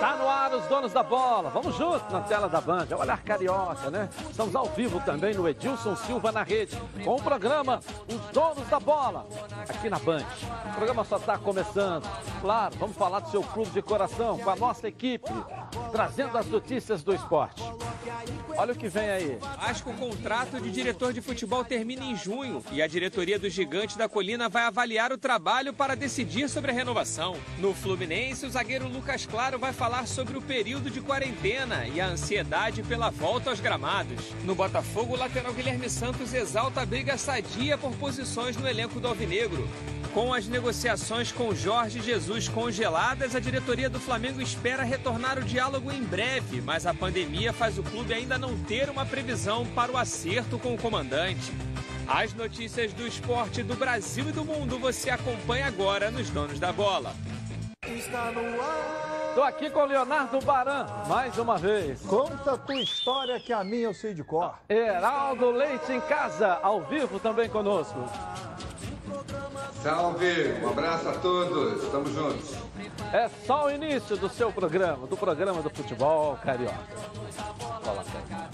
Tá no ar os donos da bola. Vamos juntos na tela da Band. É o Olhar Carioca, né? Estamos ao vivo também no Edilson Silva na rede, com o programa Os Donos da Bola, aqui na Band. O programa só está começando. Claro, vamos falar do seu clube de coração, com a nossa equipe, trazendo as notícias do esporte. Olha o que vem aí. Acho que o contrato de diretor de futebol termina em junho e a diretoria do Gigante da Colina vai avaliar o trabalho para decidir sobre a renovação. No Fluminense, o zagueiro Lucas Claro vai falar sobre o período de quarentena e a ansiedade pela volta aos gramados. No Botafogo, o lateral Guilherme Santos exalta a briga sadia por posições no elenco do Alvinegro. Com as negociações com Jorge Jesus congeladas, a diretoria do Flamengo espera retornar o diálogo em breve, mas a pandemia faz o clube ainda não ter uma previsão para o acerto com o comandante. As notícias do esporte do Brasil e do mundo você acompanha agora nos Donos da Bola. Está no ar. Estou aqui com o Leonardo Baran, mais uma vez. Conta a tua história que a minha eu sei de cor. Heraldo Leite em casa, ao vivo também conosco. Salve, um abraço a todos, estamos juntos. É só o início do seu programa, do programa do futebol carioca. Cara.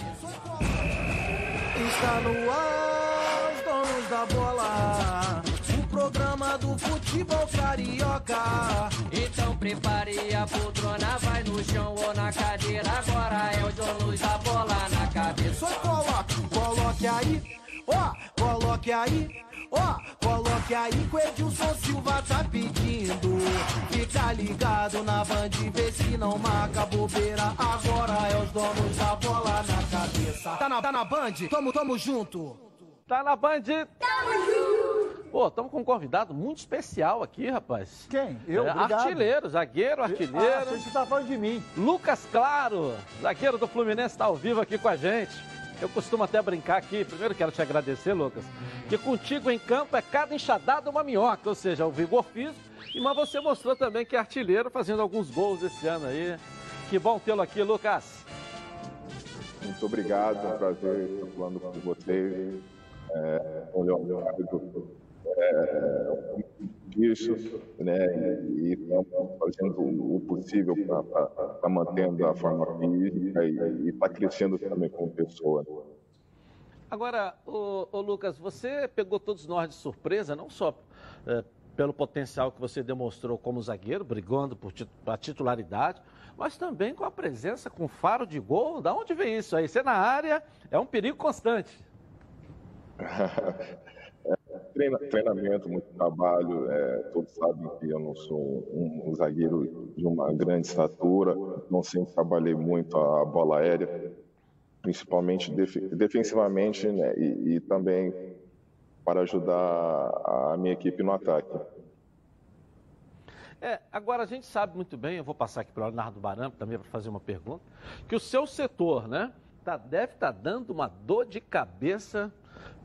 Está no ar. Os donos da bola. O programa do futebol carioca. Então prepare a poltrona, vai no chão ou na cadeira. Agora é o donos da bola na cabeça. Só coloque, coloque aí. Ó, coloque aí. Ó, coloque aí que o Edilson Silva tá pedindo. Fica ligado na band, vê se não marca bobeira. Agora é os donos da bola na cabeça. Tá na, tá na band? Tamo, tamo junto. Tá na Band? Tamo junto! Pô, estamos com um convidado muito especial aqui, rapaz. Quem? Eu? É, Obrigado. artilheiro, zagueiro, Ah, artilheiro. achei que você tá falando de mim. Lucas Claro, zagueiro do Fluminense, está ao vivo aqui com a gente. Eu costumo até brincar aqui, primeiro quero te agradecer, Lucas, que contigo em campo é cada enxadada uma minhoca, ou seja, o vigor físico, mas você mostrou também que é artilheiro, fazendo alguns gols esse ano aí. Que bom tê-lo aqui, Lucas. Muito obrigado, é um prazer estar falando com vocês. É, o Leonardo é, isso, né? E estamos fazendo o possível para estar mantendo a forma física e estar crescendo também como pessoa. Agora, ô, ô, Lucas, você pegou todos nós de surpresa, não só é, pelo potencial que você demonstrou como zagueiro, brigando por tit a titularidade, mas também com a presença com faro de gol. Da onde vem isso aí? Você na área é um perigo constante. Treina, treinamento, muito trabalho. É, todos sabem que eu não sou um, um, zagueiro de uma grande estatura, não sempre trabalhei muito a bola aérea, principalmente def defensivamente né, e, e também para ajudar a minha equipe no ataque. É, agora a gente sabe muito bem, eu vou passar aqui para o Leonardo Barampo também para fazer uma pergunta, que o seu setor, né, tá, deve estar tá dando uma dor de cabeça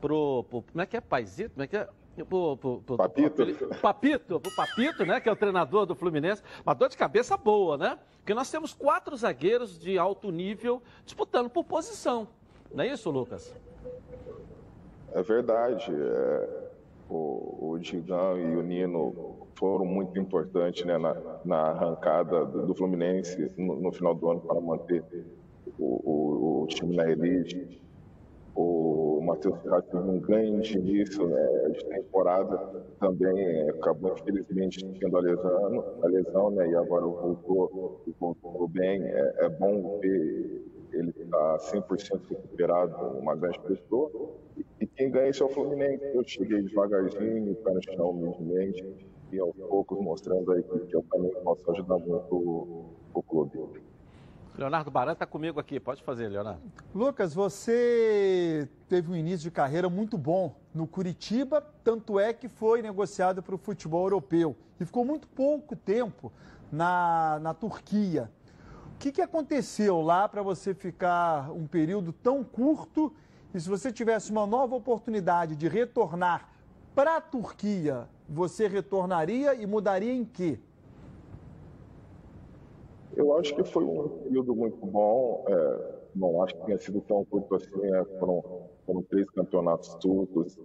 pro, pro, como é que é, Paizito, como é que é? Pro, pro, pro, Papito. Pro, Papito, pro Papito, né, que é o treinador do Fluminense, uma dor de cabeça boa, né? Porque nós temos quatro zagueiros de alto nível disputando por posição, não é isso, Lucas? É verdade, é, o, o Digão e o Nino foram muito importantes né, na, na arrancada do, do Fluminense no, no, final do ano para manter o, o, o time na elite o Matheus Ferraz teve um grande início né, de temporada, também é, acabou infelizmente tendo a lesão, a lesão né, e agora voltou, voltou bem. É, é bom ver ele está 100% recuperado, uma grande pessoa. E, quem ganha isso é o Fluminense. Eu cheguei devagarzinho, pé no chão, humildemente, e aos poucos mostrando aí que eu também posso ajudar muito o, o clube. Leonardo Baran está comigo aqui, pode fazer, Leonardo. Lucas, você teve um início de carreira muito bom no Curitiba, tanto é que foi negociado para o futebol europeu e ficou muito pouco tempo na, na Turquia. O que, que aconteceu lá para você ficar um período tão curto e se você tivesse uma nova oportunidade de retornar para a Turquia, você retornaria e mudaria em quê? Eu acho que foi um período muito bom. É, não acho que tenha sido tão curto assim. É, foram, foram três campeonatos turcos.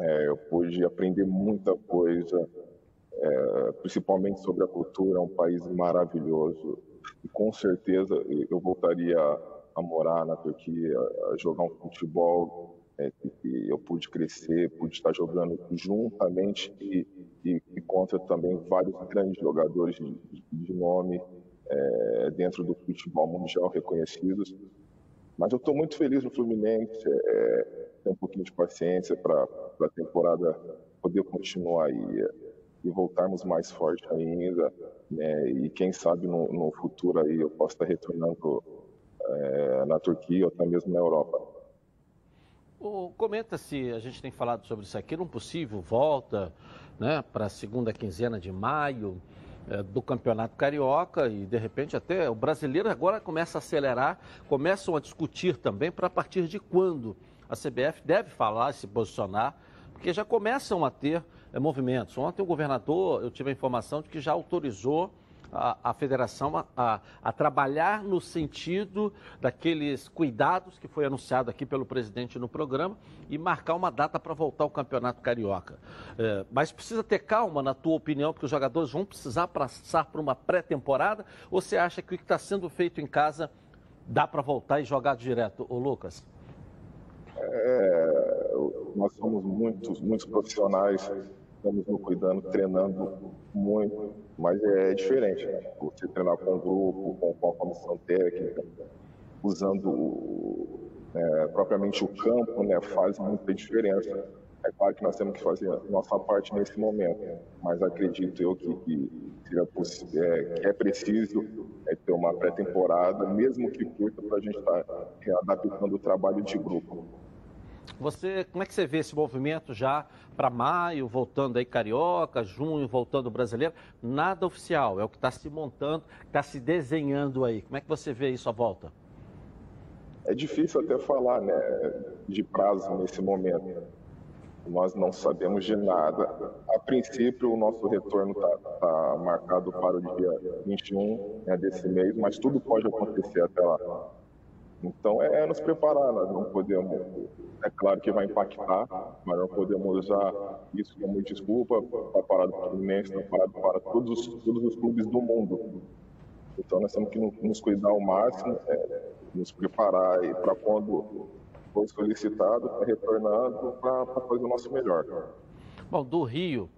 É, eu pude aprender muita coisa é, principalmente sobre a cultura, é um país maravilhoso. E com certeza eu voltaria a morar na Turquia, a jogar um futebol é, que eu pude crescer, pude estar jogando juntamente e, e, e contra também vários grandes jogadores de, de nome é, dentro do futebol mundial reconhecidos. Mas eu estou muito feliz no Fluminense, é, um pouquinho de paciência para a temporada poder continuar e, e voltarmos mais forte ainda. Né? E quem sabe no, no, futuro aí eu possa estar retornando é, na Turquia ou até mesmo na Europa. comenta se a gente tem falado sobre isso aqui, num possível volta né, para a segunda quinzena de maio é, do Campeonato Carioca e de repente até o brasileiro agora começa a acelerar, começam a discutir também para a partir de quando a CBF deve falar, se posicionar, porque já começam a ter é, movimentos. Ontem o governador, eu tive a informação de que já autorizou a, a federação a, a, trabalhar no sentido daqueles cuidados que foi anunciado aqui pelo presidente no programa e marcar uma data para voltar ao Campeonato Carioca. É, mas precisa ter calma, na tua opinião, porque os jogadores vão precisar passar por uma pré-temporada ou você acha que o que está sendo feito em casa dá para voltar e jogar direto, ô Lucas? É, nós somos muitos, muitos profissionais estamos nos cuidando, treinando muito, mas é diferente, né? Você treinar com um grupo, com, a comissão técnica, usando é, propriamente o campo, né? Faz muita diferença. É claro que nós temos que fazer nossa parte nesse momento, mas acredito eu que, que, é, que é preciso é, ter uma pré-temporada, mesmo que curta, para a gente estar tá readaptando o trabalho de grupo. Você, como é que você vê esse movimento já para maio, voltando aí carioca, junho, voltando brasileiro? Nada oficial, é o que está se montando, está se desenhando aí. Como é que você vê isso à volta? É difícil até falar, né, de prazo nesse momento. Nós não sabemos de nada. A princípio, o nosso retorno está tá marcado para o dia 21 né, desse mês, mas tudo pode acontecer até lá. Então é, é nos preparar, nós não podemos, é claro que vai impactar, mas não podemos usar isso como desculpa para parar do Fluminense, para para todos, todos os clubes do mundo. Então nós temos que nos cuidar ao máximo, é, nos preparar para quando for solicitado, tá retornando para fazer o nosso melhor. Bom, do Rio,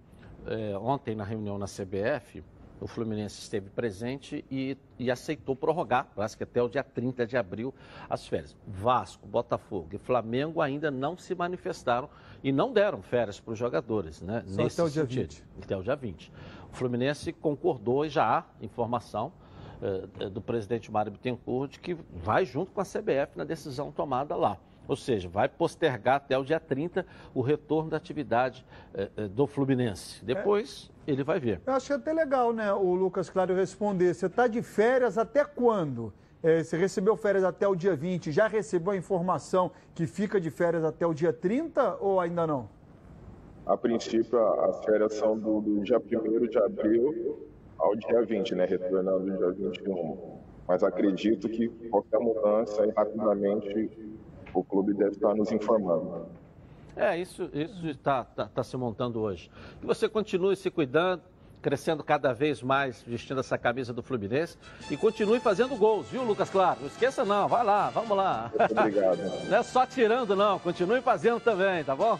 é, ontem na reunião na CBF, o Fluminense esteve presente e, e, aceitou prorrogar, parece que até o dia 30 de abril, as férias. Vasco, Botafogo e Flamengo ainda não se manifestaram e não deram férias para os jogadores, né? Só Nesse até o dia sentido, 20. Até o dia 20. O Fluminense concordou e já há informação eh, do presidente Mário Bittencourt de que vai junto com a CBF na decisão tomada lá. Ou seja, vai postergar até o dia 30 o retorno da atividade eh, eh, do Fluminense. Depois é. ele vai ver. Eu acho até legal, né, o Lucas Claro responder. Você está de férias até quando? É, você recebeu férias até o dia 20, já recebeu a informação que fica de férias até o dia 30 ou ainda não? A princípio, as férias são do, do dia 1 de abril ao dia 20, né? Retornando do dia 21. Mas acredito que qualquer mudança, rapidamente, o clube deve estar nos informando. É, isso está tá, tá se montando hoje. Que você continue se cuidando, crescendo cada vez mais, vestindo essa camisa do Fluminense e continue fazendo gols, viu, Lucas Claro? Não esqueça não, vai lá, vamos lá. Muito obrigado. não é só tirando não, continue fazendo também, tá bom?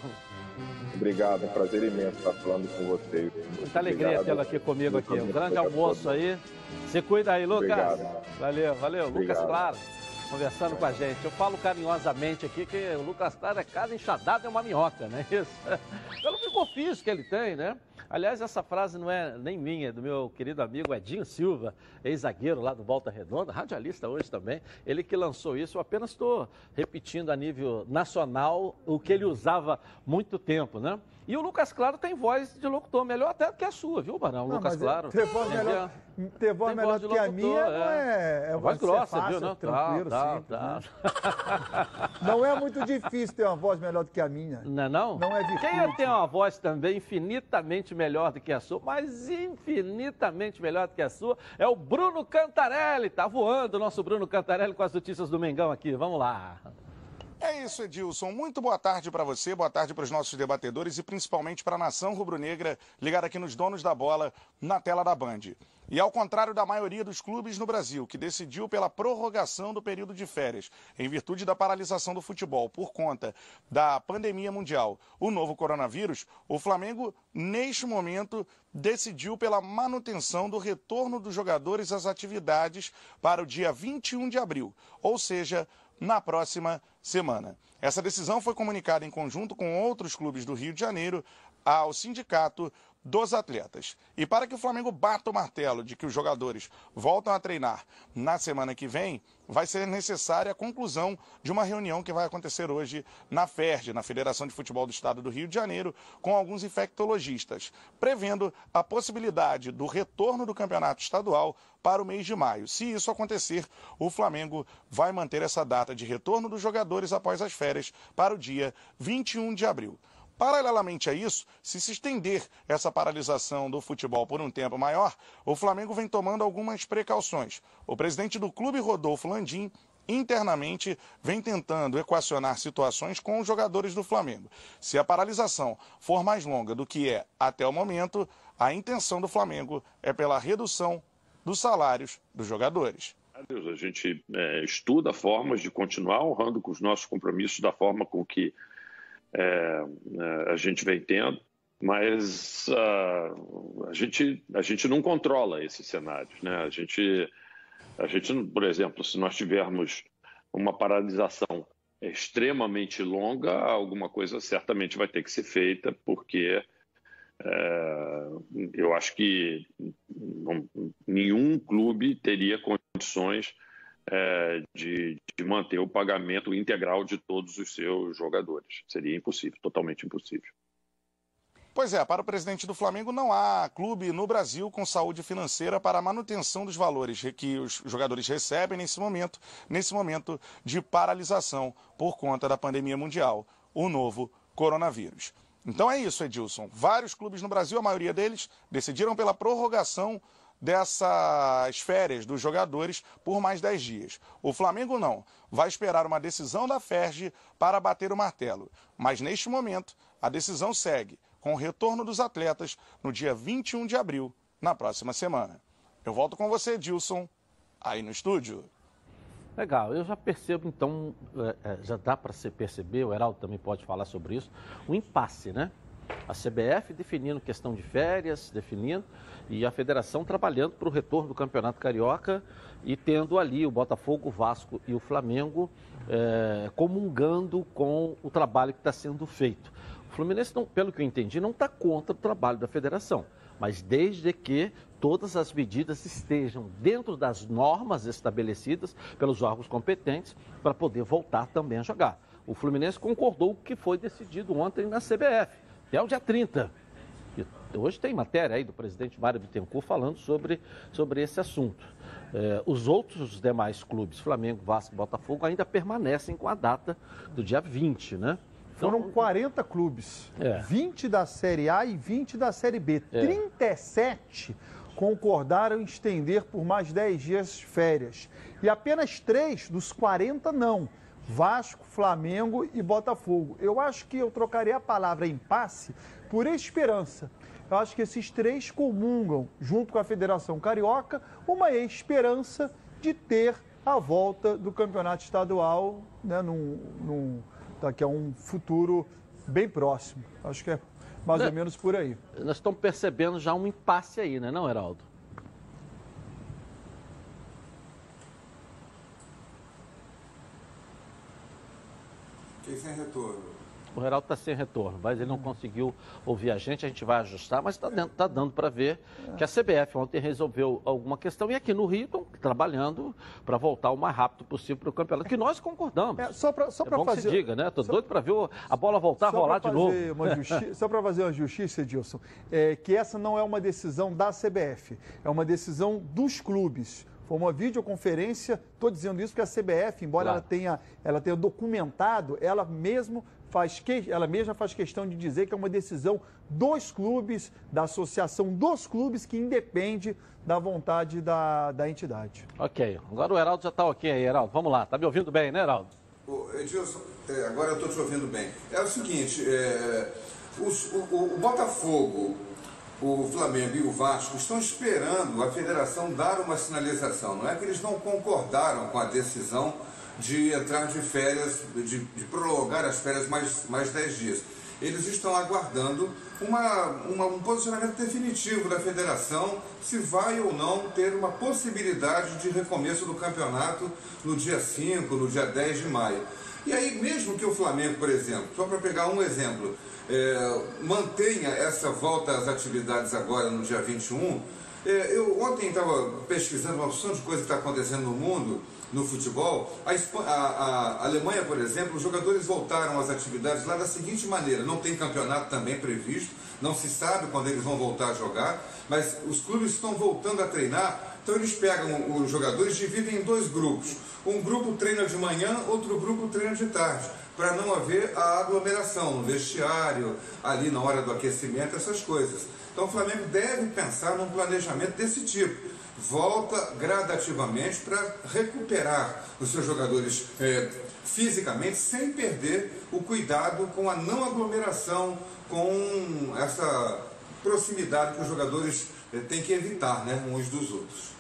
Obrigado, é um prazer imenso estar falando com vocês. Muita alegria tê-lo aqui comigo aqui. Um grande almoço aí. Se cuida aí, Lucas. Obrigado. Valeu, valeu. Obrigado. Lucas Claro conversando com a gente. Eu falo carinhosamente aqui que o Lucas Claro é cada enxadada é uma minhoca, né? Isso. Pelo ofício que ele tem, né? Aliás, essa frase não é nem minha, é do meu querido amigo Edinho Silva, ex-zagueiro lá do Volta Redonda, radialista hoje também. Ele que lançou isso, eu apenas estou repetindo a nível nacional o que ele usava muito tempo, né? E o Lucas Claro tem voz de locutor, melhor até do que a sua, viu, Barão? Não, Lucas Claro. Ter voz melhor, ter voz melhor do que a minha é. não é, é voz grossa, fácil, viu? Não, tranquilo, tá, simples, tá, né? Não é muito difícil ter uma voz melhor do que a minha. Não é não? Não é difícil. Quem tem uma voz também infinitamente melhor do que a sua, mas infinitamente melhor do que a sua, é o Bruno Cantarelli. Tá voando o nosso Bruno Cantarelli com as notícias do Mengão aqui. Vamos lá. É isso, Edilson. Muito boa tarde para você, boa tarde para os nossos debatedores e principalmente para a nação rubro-negra ligada aqui nos donos da bola na tela da Band. E ao contrário da maioria dos clubes no Brasil, que decidiu pela prorrogação do período de férias, em virtude da paralisação do futebol por conta da pandemia mundial, o novo coronavírus, o Flamengo, neste momento, decidiu pela manutenção do retorno dos jogadores às atividades para o dia 21 de abril, ou seja, na próxima semana. Essa decisão foi comunicada em conjunto com outros clubes do Rio de Janeiro ao sindicato dos atletas. E para que o Flamengo bata o martelo de que os jogadores voltam a treinar na semana que vem, vai ser necessária a conclusão de uma reunião que vai acontecer hoje na FERJ, na Federação de Futebol do Estado do Rio de Janeiro, com alguns infectologistas, prevendo a possibilidade do retorno do campeonato estadual para o mês de maio. Se isso acontecer, o Flamengo vai manter essa data de retorno dos jogadores após as férias para o dia 21 de abril. Paralelamente a isso, se se estender essa paralisação do futebol por um tempo maior, o Flamengo vem tomando algumas precauções. O presidente do clube, Rodolfo Landim, internamente vem tentando equacionar situações com os jogadores do Flamengo. Se a paralisação for mais longa do que é até o momento, a intenção do Flamengo é pela redução dos salários dos jogadores. A gente é, estuda formas de continuar honrando com os nossos compromissos da forma com que é, é, a gente vem tendo, mas uh, a, gente, a gente não controla esses cenários. Né? A, gente, a gente, por exemplo, se nós tivermos uma paralisação extremamente longa, alguma coisa certamente vai ter que ser feita, porque é, eu acho que nenhum clube teria condições é, de, de, manter o pagamento integral de todos os seus jogadores. Seria impossível, totalmente impossível. Pois é, para o presidente do Flamengo, não há clube no Brasil com saúde financeira para a manutenção dos valores que os jogadores recebem nesse momento, nesse momento de paralisação por conta da pandemia mundial, o novo coronavírus. Então é isso, Edilson. Vários clubes no Brasil, a maioria deles, decidiram pela prorrogação dessas férias dos jogadores por mais 10 dias. O Flamengo não. Vai esperar uma decisão da FERJ para bater o martelo. Mas neste momento, a decisão segue com o retorno dos atletas no dia 21 de abril, na próxima semana. Eu volto com você, Dilson, aí no estúdio. Legal, eu já percebo então, é, é, já dá para se perceber, o Heraldo também pode falar sobre isso, o impasse, né? A CBF definindo questão de férias, definindo, e a federação trabalhando para o retorno do Campeonato Carioca e tendo ali o Botafogo, o Vasco e o Flamengo é, comungando com o trabalho que está sendo feito. O Fluminense, não, pelo que eu entendi, não está contra o trabalho da federação, mas desde que todas as medidas estejam dentro das normas estabelecidas pelos órgãos competentes para poder voltar também a jogar. O Fluminense concordou com o que foi decidido ontem na CBF, até o dia 30. Hoje tem matéria aí do presidente Mário Bittencourt falando sobre, sobre esse assunto. É, os outros demais clubes, Flamengo, Vasco e Botafogo, ainda permanecem com a data do dia 20, né? Então, Foram 40 clubes, é. 20 da Série A e 20 da Série B. É. 37 concordaram em estender por mais 10 dias férias. E apenas 3 dos 40 não. Vasco, Flamengo e Botafogo. Eu acho que eu trocaria a palavra impasse por esperança. Eu acho que esses três comungam, junto com a Federação Carioca, uma esperança de ter a volta do campeonato estadual né, num, num, daqui a um futuro bem próximo. Acho que é mais ou né, menos por aí. Nós estamos percebendo já um impasse aí, né, não, Heraldo? Sem retorno. O Geraldo está sem retorno, mas ele não conseguiu ouvir a gente, a gente vai ajustar, mas está tá dando para ver que a CBF ontem resolveu alguma questão e aqui no Rio estão trabalhando para voltar o mais rápido possível para o campeonato, que nós concordamos. É, só para só é bom fazer... que se diga, né? Estou doido para ver a bola voltar a rolar de novo. Justi... só para fazer uma justiça, Edilson, é que essa não é uma decisão da CBF, é uma decisão dos clubes. Foi uma videoconferência, estou dizendo isso porque a CBF, embora claro. ela, tenha, ela tenha documentado, ela mesmo faz que, ela mesma faz questão de dizer que é uma decisão dos clubes, da associação dos clubes, que independe da vontade da, da entidade. Ok. Agora o Heraldo já está ok aí, Heraldo. Vamos lá. Tá me ouvindo bem, né, Heraldo? Ô, Edilson, É, agora eu estou te ouvindo bem. É o seguinte, é, os, o, o, o Botafogo, o Flamengo e o Vasco estão esperando a federação dar uma sinalização. Não é que eles não concordaram com a decisão de entrar de férias, de, de prolongar as férias mais, mais 10 dias. Eles estão aguardando uma, uma, um posicionamento definitivo da federação se vai ou não ter uma possibilidade de recomeço do campeonato no dia 5, no dia 10 de maio. E aí, mesmo que o Flamengo, por exemplo, só para pegar um exemplo, é, mantenha essa volta às atividades agora no dia 21, é, eu ontem estava pesquisando uma opção de coisa que está acontecendo no mundo, no futebol. A, a, a, Alemanha, por exemplo, os jogadores voltaram às atividades lá da seguinte maneira: não tem campeonato também previsto, não se sabe quando eles vão voltar a jogar, mas os clubes estão voltando a treinar. Então eles pegam os jogadores, dividem em dois grupos. Um grupo treina de manhã, outro grupo treina de tarde para não haver a aglomeração no vestiário, ali na hora do aquecimento, essas coisas. Então o Flamengo deve pensar num planejamento desse tipo. Volta gradativamente para recuperar os seus jogadores é, fisicamente, sem perder o cuidado com a não aglomeração, com essa proximidade que os jogadores têm que evitar né, uns dos outros.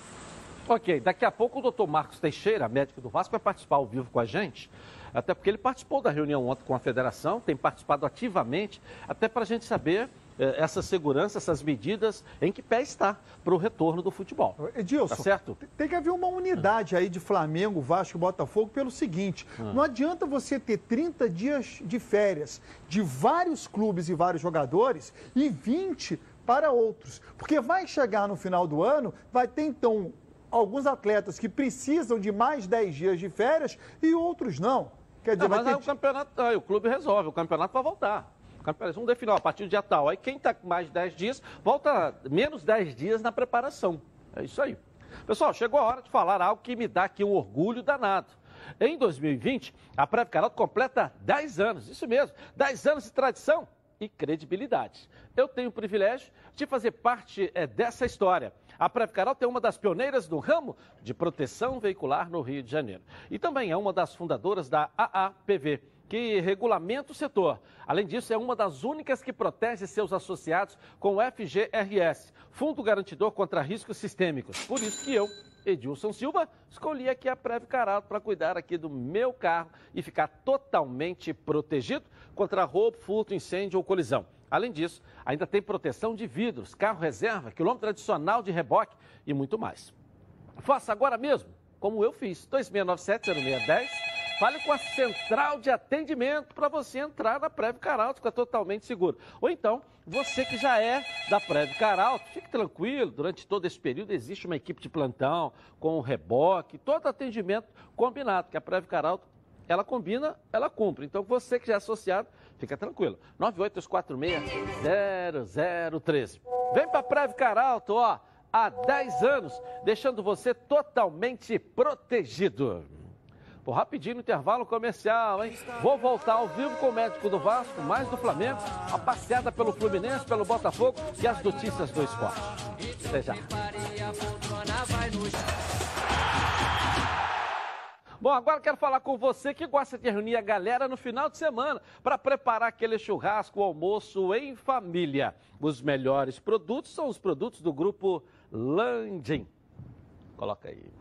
Ok, daqui a pouco o doutor Marcos Teixeira, médico do Vasco, vai participar ao vivo com a gente até porque ele participou da reunião ontem com a federação, tem participado ativamente, até para a gente saber eh, essa segurança, essas medidas, em que pé está para o retorno do futebol. Edilson, tá certo? tem que haver uma unidade aí de Flamengo, Vasco e Botafogo pelo seguinte: hum. não adianta você ter 30 dias de férias de vários clubes e vários jogadores e 20 para outros. Porque vai chegar no final do ano, vai ter então alguns atletas que precisam de mais 10 dias de férias e outros não. Quer dizer, não, mas ter... aí o campeonato, aí o clube resolve, o campeonato vai voltar. O campeonato, vamos definir, ó, a partir do dia tal. Aí quem está com mais de 10 dias, volta menos 10 dias na preparação. É isso aí. Pessoal, chegou a hora de falar algo que me dá aqui um orgulho danado. Em 2020, a Preve Caroto completa 10 anos, isso mesmo, 10 anos de tradição e credibilidade. Eu tenho o privilégio de fazer parte é, dessa história. A Previcarol é uma das pioneiras no ramo de proteção veicular no Rio de Janeiro. E também é uma das fundadoras da AAPV, que regulamenta o setor. Além disso, é uma das únicas que protege seus associados com o FGRS, Fundo Garantidor contra Riscos Sistêmicos. Por isso que eu, Edilson Silva, escolhi aqui a Preve Caralto para cuidar aqui do meu carro e ficar totalmente protegido contra roubo, furto, incêndio ou colisão. Além disso, ainda tem proteção de vidros, carro reserva, quilômetro adicional de reboque e muito mais. Faça agora mesmo, como eu fiz, 2697-0610. Fale com a central de atendimento para você entrar na Prévio Caralto, fica totalmente seguro. Ou então, você que já é da Prévio Caralto, fique tranquilo, durante todo esse período existe uma equipe de plantão com reboque, todo atendimento combinado, que a Prévio Caralto, ela combina, ela cumpre. Então, você que já é associado, Fica tranquilo. 98246-0013. Vem para Preve Caralto, ó, há 10 anos, deixando você totalmente protegido. Por rapidinho no intervalo comercial, hein? Vou voltar ao vivo com o médico do Vasco, mais do Flamengo, a passeada pelo Fluminense, pelo Botafogo e as notícias do esporte. Até já. Bom, agora quero falar com você que gosta de reunir a galera no final de semana para preparar aquele churrasco, almoço em família. Os melhores produtos são os produtos do grupo Landim. Coloca aí.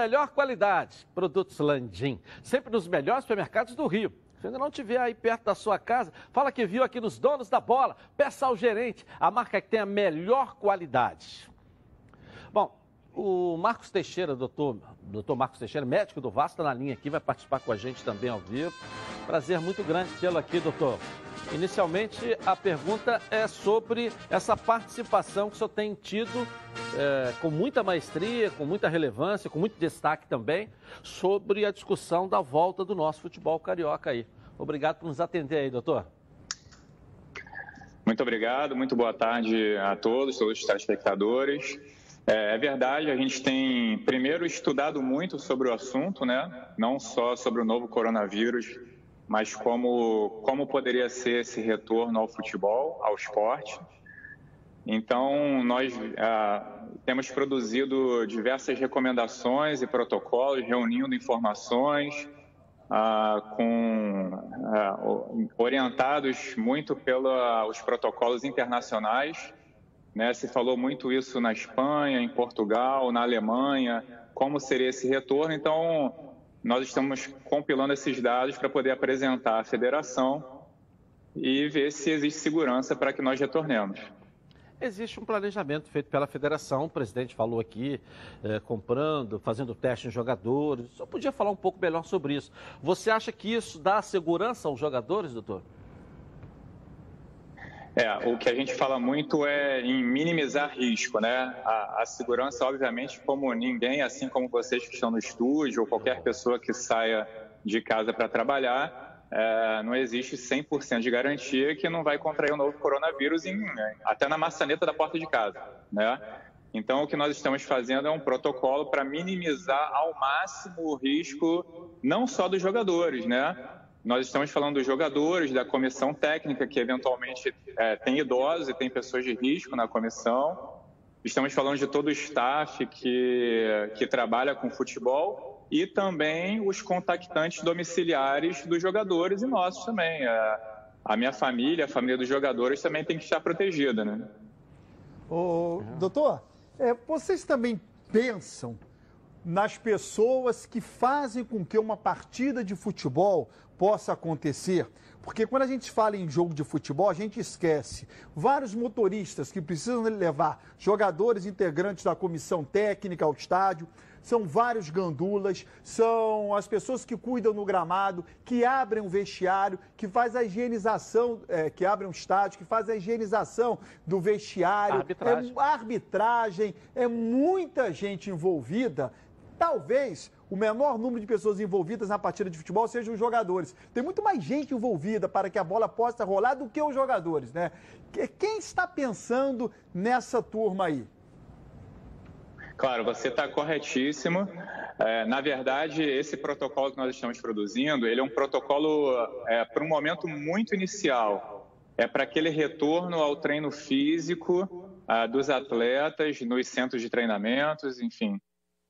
Melhor qualidade. Produtos Landim, sempre nos melhores supermercados do Rio. Se ainda não tiver aí perto da sua casa, fala que viu aqui nos donos da bola. Peça ao gerente, a marca que tem a melhor qualidade. Bom, o Marcos Teixeira, doutor, doutor Marcos Teixeira, médico do Vasco, está na linha aqui, vai participar com a gente também ao vivo. Prazer muito grande tê-lo aqui, doutor. Inicialmente, a pergunta é sobre essa participação que o senhor tem tido é, com muita maestria, com muita relevância, com muito destaque também, sobre a discussão da volta do nosso futebol carioca aí. Obrigado por nos atender aí, doutor. Muito obrigado, muito boa tarde a todos, todos os telespectadores. É, é, verdade, a gente tem primeiro estudado muito sobre o assunto, né? Não só sobre o novo coronavírus, mas como como poderia ser esse retorno ao futebol, ao esporte. Então, nós ah, temos produzido diversas recomendações e protocolos, reunindo informações, ah, com, ah, orientados muito pelos protocolos internacionais. Né? Se falou muito isso na Espanha, em Portugal, na Alemanha, como seria esse retorno. Então, nós estamos compilando esses dados para poder apresentar à federação e ver se existe segurança para que nós retornemos. Existe um planejamento feito pela federação, o presidente falou aqui, é, comprando, fazendo teste em jogadores. Só podia falar um pouco melhor sobre isso. Você acha que isso dá segurança aos jogadores, doutor? É, o que a gente fala muito é em minimizar risco, né? A, a, segurança, obviamente, como ninguém, assim como vocês que estão no estúdio ou qualquer pessoa que saia de casa para trabalhar, é, não existe 100% de garantia que não vai contrair o um novo coronavírus em, até na maçaneta da porta de casa, né? Então, o que nós estamos fazendo é um protocolo para minimizar ao máximo o risco, não só dos jogadores, né? Nós estamos falando dos jogadores, da comissão técnica, que eventualmente é, tem idosos e tem pessoas de risco na comissão. Estamos falando de todo o staff que, que trabalha com futebol e também os contactantes domiciliares dos jogadores e nossos também. A, minha família, a família dos jogadores também tem que estar protegida, né? Ô, doutor, é, vocês também pensam nas pessoas que fazem com que uma partida de futebol possa acontecer? Porque quando a gente fala em jogo de futebol, a gente esquece vários motoristas que precisam levar jogadores integrantes da comissão técnica ao estádio, são vários gandulas, são as pessoas que cuidam no gramado, que abrem um vestiário, que faz a higienização, é, que abrem um estádio, que faz a higienização do vestiário. Arbitragem. É, arbitragem, é muita gente envolvida. Talvez o menor número de pessoas envolvidas na partida de futebol sejam os jogadores. Tem muito mais gente envolvida para que a bola possa rolar do que os jogadores, né? Quem está pensando nessa turma aí? Claro, você está corretíssimo. É, na verdade, esse protocolo que nós estamos produzindo, ele é um protocolo é, para um momento muito inicial. É para aquele retorno ao treino físico ah, dos atletas nos centros de treinamentos, enfim.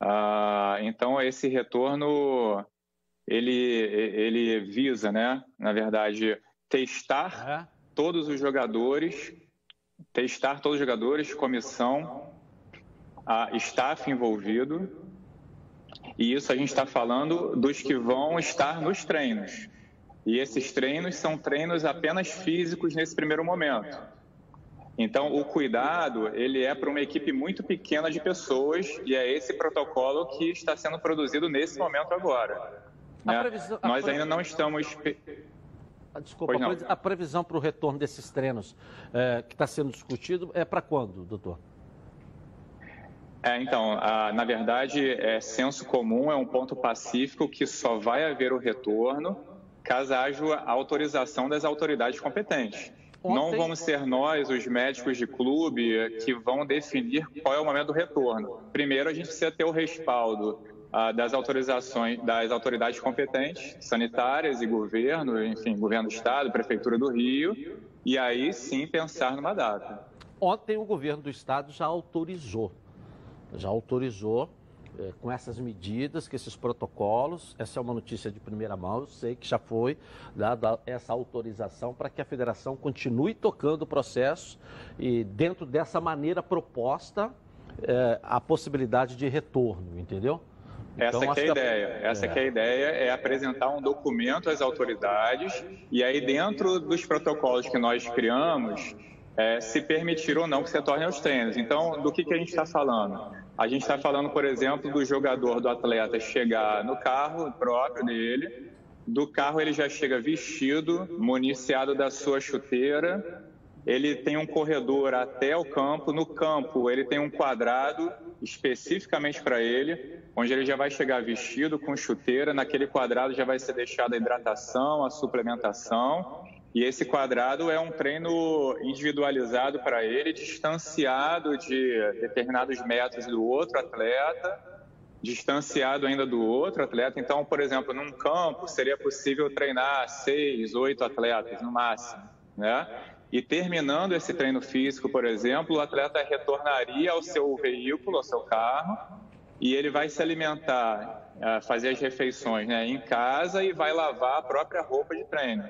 Ah, então, esse retorno, ele, ele visa, né, na verdade, testar todos os jogadores, testar todos os jogadores, comissão, a staff envolvido, e isso a gente está falando dos que vão estar nos treinos. E esses treinos são treinos apenas físicos nesse primeiro momento. Então, o cuidado, ele é para uma equipe muito pequena de pessoas e é esse protocolo que está sendo produzido nesse momento agora. Né? Previsão, Nós ainda não estamos... Ah, desculpa, a previsão para o retorno desses treinos é, que está sendo discutido é para quando, doutor? É, então, a, na verdade, é, senso comum é um ponto pacífico que só vai haver o retorno caso haja a autorização das autoridades competentes. Ontem... Não vamos ser nós, os médicos de clube, que vão definir qual é o momento do retorno. Primeiro, a gente precisa ter o respaldo ah, das autorizações das autoridades competentes, sanitárias e governo, enfim, governo do estado, prefeitura do Rio, e aí sim pensar numa data. Ontem o governo do estado já autorizou já autorizou é, com essas medidas, com esses protocolos. Essa é uma notícia de primeira mão. Eu sei que já foi dada essa autorização para que a federação continue tocando o processo e, dentro dessa maneira proposta, é, a possibilidade de retorno, entendeu? Essa então, é a ideia. Essa é. é a ideia é apresentar um documento às autoridades e aí dentro dos protocolos que nós criamos é, se permitir ou não que se torne aos treinos. Então, do que, que a gente está falando? A gente está falando, por exemplo, do jogador, do atleta chegar no carro próprio dele, do carro ele já chega vestido, municiado da sua chuteira, ele tem um corredor até o campo, no campo ele tem um quadrado especificamente para ele, onde ele já vai chegar vestido com chuteira. Naquele quadrado já vai ser deixada a hidratação, a suplementação. E esse quadrado é um treino individualizado para ele, distanciado de determinados metros do outro atleta, distanciado ainda do outro atleta. Então, por exemplo, num campo seria possível treinar seis, oito atletas no máximo, né? E terminando esse treino físico, por exemplo, o atleta retornaria ao seu veículo, ao seu carro, e ele vai se alimentar, eh, fazer as refeições né, em casa e vai lavar a própria roupa de treino.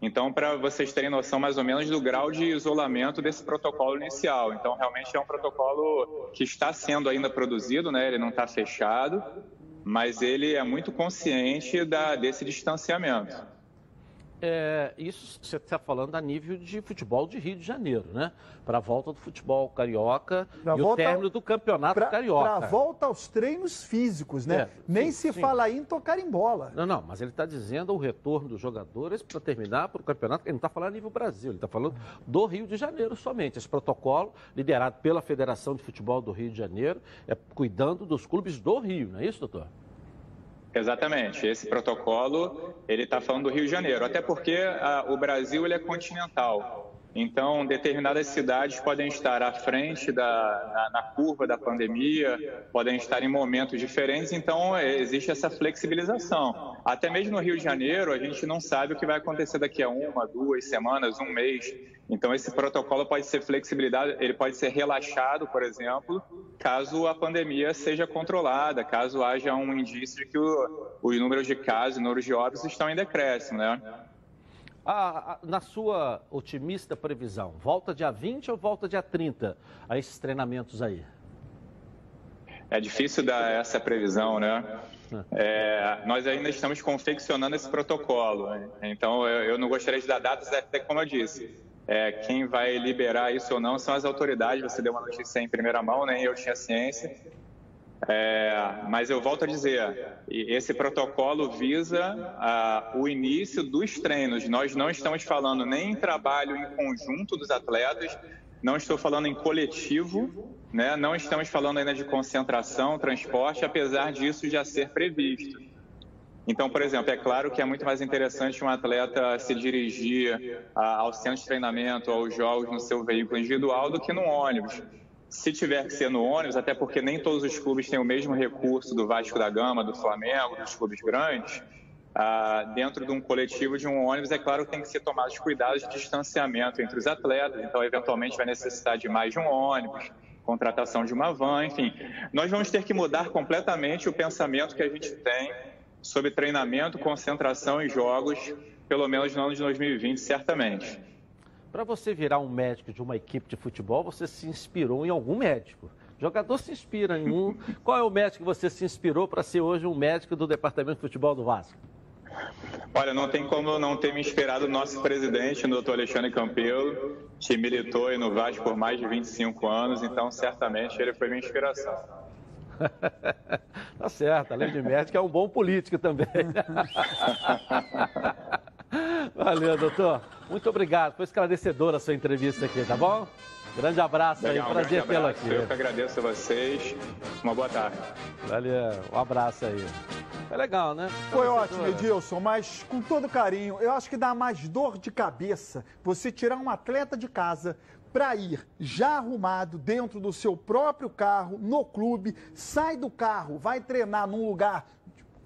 Então, para vocês terem noção mais ou menos do grau de isolamento desse protocolo inicial. Então, realmente é um protocolo que está sendo ainda produzido, né? ele não está fechado, mas ele é muito consciente da, desse distanciamento. É, isso você está falando a nível de futebol de Rio de Janeiro, né? Para a volta do futebol carioca pra e o término do campeonato pra, carioca. Para a volta aos treinos físicos, né? É, Nem sim, se sim. fala em tocar em bola. Não, não, mas ele está dizendo o retorno dos jogadores para terminar para o campeonato. Ele não está falando a nível Brasil, ele está falando do Rio de Janeiro somente. Esse protocolo, liderado pela Federação de Futebol do Rio de Janeiro, é cuidando dos clubes do Rio, não é isso, doutor? Exatamente. Esse protocolo ele está falando do Rio de Janeiro, até porque a, o Brasil ele é continental. Então, determinadas cidades podem estar à frente da, na, na, curva da pandemia, podem estar em momentos diferentes, então é, existe essa flexibilização. Até mesmo no Rio de Janeiro, a gente não sabe o que vai acontecer daqui a uma, duas semanas, um mês. Então, esse protocolo pode ser flexibilidade, ele pode ser relaxado, por exemplo, caso a pandemia seja controlada, caso haja um indício de que os números de casos, números de óbitos estão em decréscimo, né? Ah, na sua otimista previsão, volta dia 20 ou volta dia 30 a esses treinamentos aí? É difícil dar essa previsão, né? É, nós ainda estamos confeccionando esse protocolo, né? então eu, eu, não gostaria de dar datas, até como eu disse. É, quem vai liberar isso ou não são as autoridades. Você deu uma notícia em primeira mão, nem né? eu tinha ciência. É, mas eu volto a dizer, esse protocolo visa uh, o início dos treinos. Nós não estamos falando nem em trabalho em conjunto dos atletas, não estou falando em coletivo, né? não estamos falando ainda de concentração, transporte, apesar disso já ser previsto. Então, por exemplo, é claro que é muito mais interessante um atleta se dirigir uh, ao centro de treinamento, aos jogos no seu veículo individual do que no ônibus se tiver que ser no ônibus, até porque nem todos os clubes têm o mesmo recurso do Vasco da Gama, do Flamengo, dos clubes grandes, ah, dentro de um coletivo de um ônibus, é claro que tem que ser tomados cuidados de distanciamento entre os atletas, então eventualmente vai necessitar de mais de um ônibus, contratação de uma van, enfim. Nós vamos ter que mudar completamente o pensamento que a gente tem sobre treinamento, concentração e jogos, pelo menos no ano de 2020, certamente. Para você virar um médico de uma equipe de futebol, você se inspirou em algum médico. O jogador se inspira em um. Qual é o médico que você se inspirou para ser hoje um médico do Departamento de Futebol do Vasco? Olha, não tem como não ter me inspirado o nosso presidente, o doutor Alexandre Campelo, que militou no Vasco por mais de 25 anos, então certamente ele foi minha inspiração. tá certo, além de médico, é um bom político também. Valeu, doutor. Muito obrigado. Foi esclarecedora a sua entrevista aqui, tá bom? Grande abraço Legal, aí, prazer tê-lo aqui. Eu que agradeço a vocês. Uma boa tarde. Valeu, um abraço aí. É legal, né? Foi ótimo, Edilson, mas com todo carinho, eu acho que dá mais dor de cabeça você tirar um atleta de casa para ir já arrumado dentro do seu próprio carro, no clube, sai do carro, vai treinar num lugar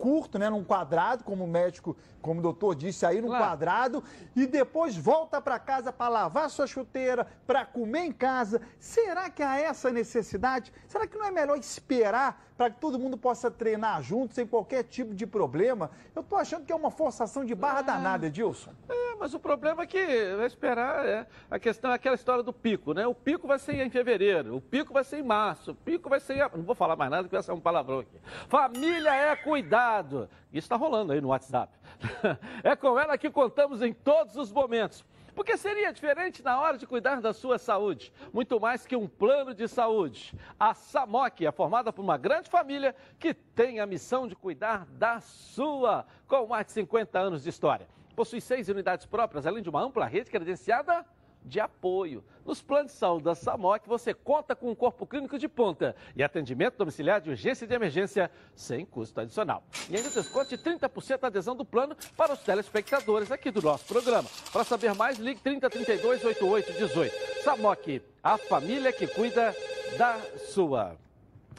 curto, né, num quadrado, como o médico, como o doutor disse aí, num claro. quadrado, e depois volta para casa para lavar sua chuteira, para comer em casa. Será que há essa necessidade? Será que não é melhor esperar para que todo mundo possa treinar junto, sem qualquer tipo de problema? Eu estou achando que é uma forçação de barra é. danada, Edilson. É, mas o problema é que vai esperar, é, a questão é aquela história do pico, né? O pico vai ser em fevereiro, o pico vai ser em março, o pico vai ser em... Não vou falar mais nada, que vai ser um palavrão aqui. Família é cuidado. Isso está rolando aí no WhatsApp. é com ela que contamos em todos os momentos. Porque seria diferente na hora de cuidar da sua saúde, muito mais que um plano de saúde. A SAMOC é formada por uma grande família que tem a missão de cuidar da sua, com mais de 50 anos de história. Possui seis unidades próprias, além de uma ampla rede credenciada de apoio. Nos planos de saúde da SAMOC, você conta com um corpo clínico de ponta e atendimento domiciliar de urgência e de emergência sem custo adicional. E ainda desconto de 30% da adesão do plano para os telespectadores aqui do nosso programa. Para saber mais, ligue 3032 8818. SAMOC, a família que cuida da sua.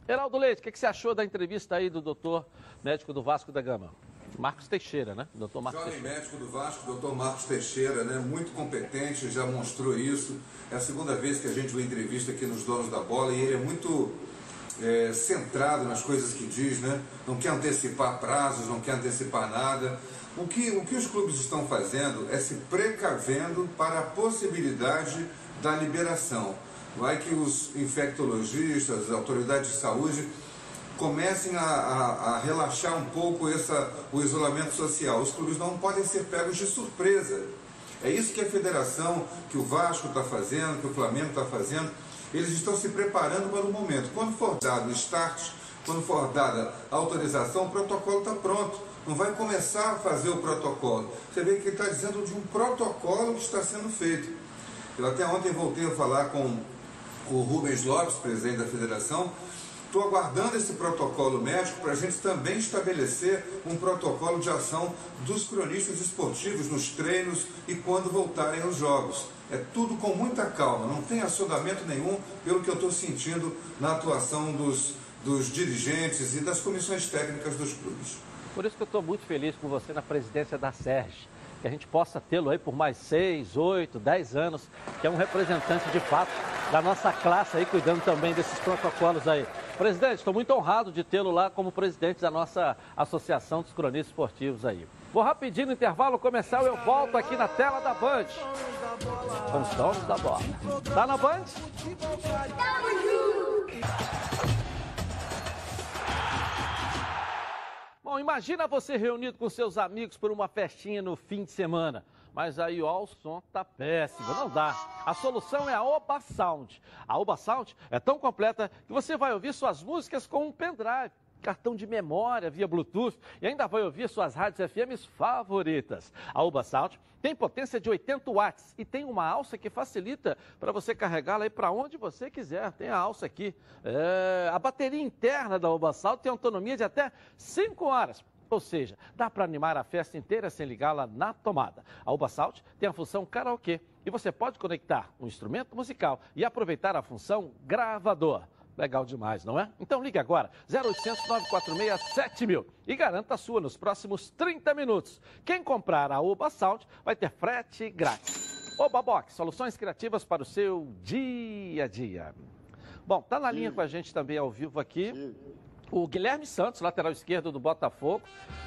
Heraldo Leite, o que você achou da entrevista aí do doutor médico do Vasco da Gama? Marcos Teixeira, né? Doutor Marcos Jovem Teixeira. médico do Vasco, doutor Marcos Teixeira, né? Muito competente, já mostrou isso. É a segunda vez que a gente o entrevista aqui nos Donos da Bola e ele é muito é, centrado nas coisas que diz, né? Não quer antecipar prazos, não quer antecipar nada. O que, o que os clubes estão fazendo é se precavendo para a possibilidade da liberação. Vai que os infectologistas, as autoridades de saúde comecem a, a, a, relaxar um pouco essa, o isolamento social. Os clubes não podem ser pegos de surpresa. É isso que a federação, que o Vasco está fazendo, que o Flamengo está fazendo. Eles estão se preparando para o momento. Quando for dado o start, quando for dada a autorização, o protocolo está pronto. Não vai começar a fazer o protocolo. Você vê que ele está dizendo de um protocolo que está sendo feito. Eu até ontem voltei a falar com o Rubens Lopes, presidente da federação, Estou aguardando esse protocolo médico para a gente também estabelecer um protocolo de ação dos cronistas esportivos nos treinos e quando voltarem aos jogos. É tudo com muita calma, não tem assodamento nenhum pelo que eu estou sentindo na atuação dos, dos dirigentes e das comissões técnicas dos clubes. Por isso que eu estou muito feliz com você na presidência da SERG que a gente possa tê-lo aí por mais seis, oito, dez anos, que é um representante de fato da nossa classe aí, cuidando também desses protocolos aí. Presidente, estou muito honrado de tê-lo lá como presidente da nossa Associação dos Cronistas Esportivos aí. Vou rapidinho no intervalo comercial, eu volto aqui na tela da Band. Com os donos da bola. Tá na Band? Bom, imagina você reunido com seus amigos por uma festinha no fim de semana. Mas aí, ó, o som tá péssimo, não dá. A solução é a Oba Sound. A Oba Sound é tão completa que você vai ouvir suas músicas com um pendrive cartão de memória via Bluetooth e ainda vai ouvir suas rádios FMs favoritas. A Uba Sound tem potência de 80 watts e tem uma alça que facilita para você carregá-la para onde você quiser. Tem a alça aqui. É... a bateria interna da Uba Sound tem autonomia de até 5 horas. Ou seja, dá para animar a festa inteira sem ligá-la na tomada. A Uba Sound tem a função karaokê e você pode conectar um instrumento musical e aproveitar a função gravador. Legal demais, não é? Então ligue agora, 0800 946 7000 e garanta a sua nos próximos 30 minutos. Quem comprar a Oba Sound vai ter frete grátis. Oba Box, soluções criativas para o seu dia a dia. Bom, tá na linha com a gente também ao vivo aqui o Guilherme Santos, lateral esquerdo do Botafogo,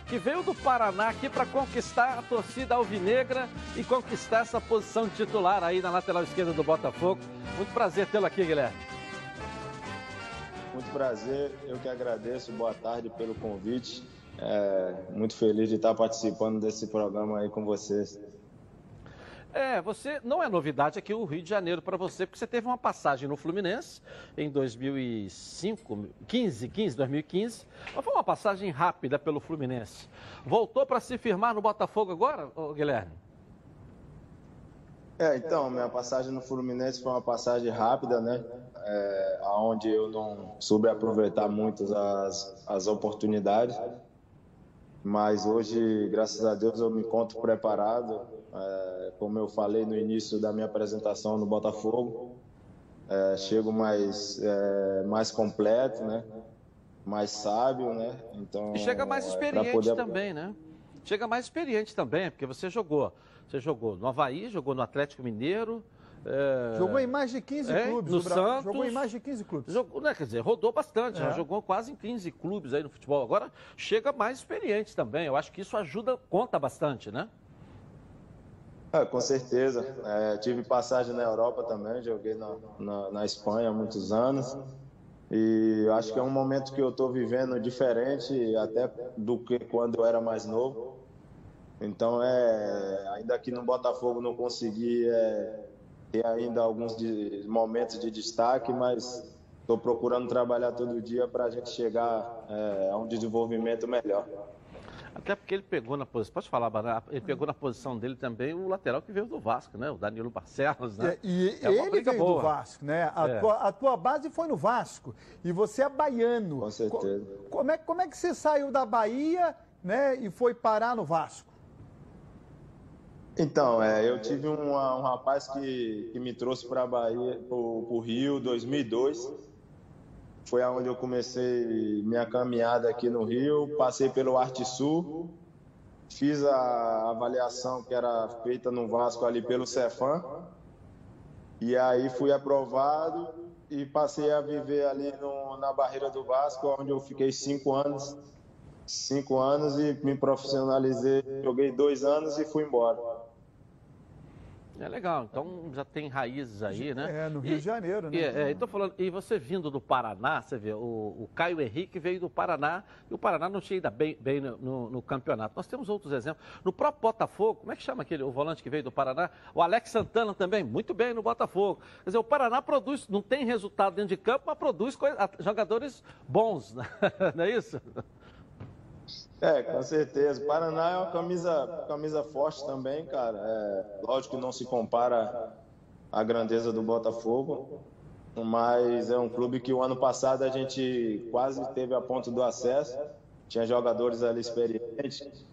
que veio do Paraná aqui para conquistar a torcida alvinegra e conquistar essa posição titular aí na lateral esquerda do Botafogo. Muito prazer tê-lo aqui, Guilherme. Muito prazer, eu que agradeço. Boa tarde pelo convite. É, muito feliz de estar participando desse programa aí com vocês. É, você não é novidade aqui o Rio de Janeiro para você, porque você teve uma passagem no Fluminense em 2005, 15, 15, 2015, mas foi uma passagem rápida pelo Fluminense. Voltou para se firmar no Botafogo agora, Guilherme? É, então, minha passagem no Fluminense foi uma passagem rápida, né? É, onde eu não soube aproveitar muito as, as oportunidades. Mas hoje, graças a Deus, eu me encontro preparado. É, como eu falei no início da minha apresentação no Botafogo, é, chego mais, é, mais completo, né? Mais sábio, né? Então, e chega mais é, experiente poder... também, né? Chega mais experiente também, porque você jogou você jogou no Havaí, jogou no Atlético Mineiro. É... Jogou em mais de 15 é, clubes. No Santos. Jogou em mais de 15 clubes. Jogou, né, quer dizer, rodou bastante, é. jogou quase em 15 clubes aí no futebol. Agora chega mais experiente também. Eu acho que isso ajuda, conta bastante, né? É, com certeza. É, tive passagem na Europa também, joguei na, na, na Espanha há muitos anos. E acho que é um momento que eu estou vivendo diferente até do que quando eu era mais novo. Então, é, ainda aqui no Botafogo não consegui é, ter ainda alguns de, momentos de destaque, mas estou procurando trabalhar todo dia para a gente chegar é, a um desenvolvimento melhor. Até porque ele pegou na posição, pode falar, Bará, ele pegou na posição dele também o lateral que veio do Vasco, né? O Danilo Barcelos, né? É, e É ele veio boa. do Vasco, né? A, É. tua, a tua base foi no Vasco e você é baiano. Com certeza. Co- como, é, como é que você saiu da Bahia né, e foi parar no Vasco? Então, é, eu tive uma- um rapaz que, que me trouxe para Bahia, para o Rio, 2002. Foi aonde eu comecei minha caminhada aqui no Rio. Passei pelo Arte Sul, fiz a avaliação que era feita no Vasco ali pelo Cefam. E aí fui aprovado e passei a viver ali no- na barreira do Vasco, onde eu fiquei cinco anos. Cinco anos e me profissionalizei. Joguei dois anos e fui embora. É legal, então já tem raízes aí, né? É, no Rio E- de Janeiro, né? E, é, então falando, e você vindo do Paraná, você vê, o, o Caio Henrique veio do Paraná e o Paraná não tinha ido bem, bem no, no- no campeonato. Nós temos outros exemplos. No próprio Botafogo, como é que chama aquele, o volante que veio do Paraná? O Alex Santana também, muito bem no Botafogo. Quer dizer, o Paraná produz, não tem resultado dentro de campo, mas produz coi- a- jogadores bons, né? não é isso? É, com certeza. Paraná é uma camisa, camisa forte também, cara. É, lógico que não se compara à grandeza do Botafogo, mas é um clube que o ano passado a gente quase teve a ponto do acesso. Tinha jogadores ali experientes,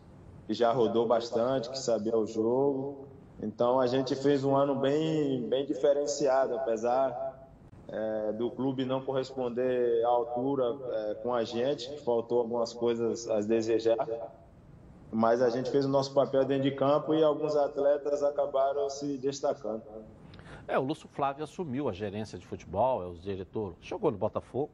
que já rodou bastante, que sabia o jogo. Então a gente fez um ano bem, bem diferenciado, apesar é, do clube não corresponder à altura é, com a gente, faltou algumas coisas a desejar. Mas a gente fez o nosso papel dentro de campo e alguns atletas acabaram se destacando. É, o Lúcio Flávio assumiu a gerência de futebol, é o diretor, jogou no Botafogo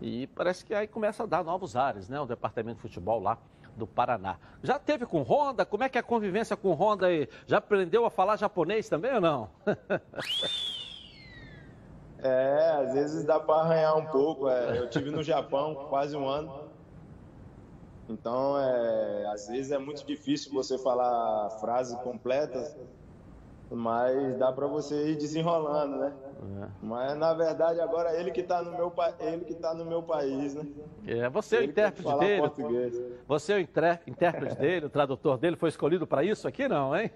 e parece que aí começa a dar novos ares, né? O departamento de futebol lá do Paraná. Já teve com Honda? Como é que é a convivência com Honda aí? Já aprendeu a falar japonês também ou não? É, às vezes dá para arranhar um pouco. é. eu tive no Japão quase um ano. Então, é, às vezes é muito difícil você falar frases completas, mas dá para você ir desenrolando, né? Mas na verdade agora ele que está no meu ele que tá no meu país, né? É, você é o intérprete dele. português. Você é o intérprete dele, o tradutor dele, foi escolhido para isso aqui não, hein?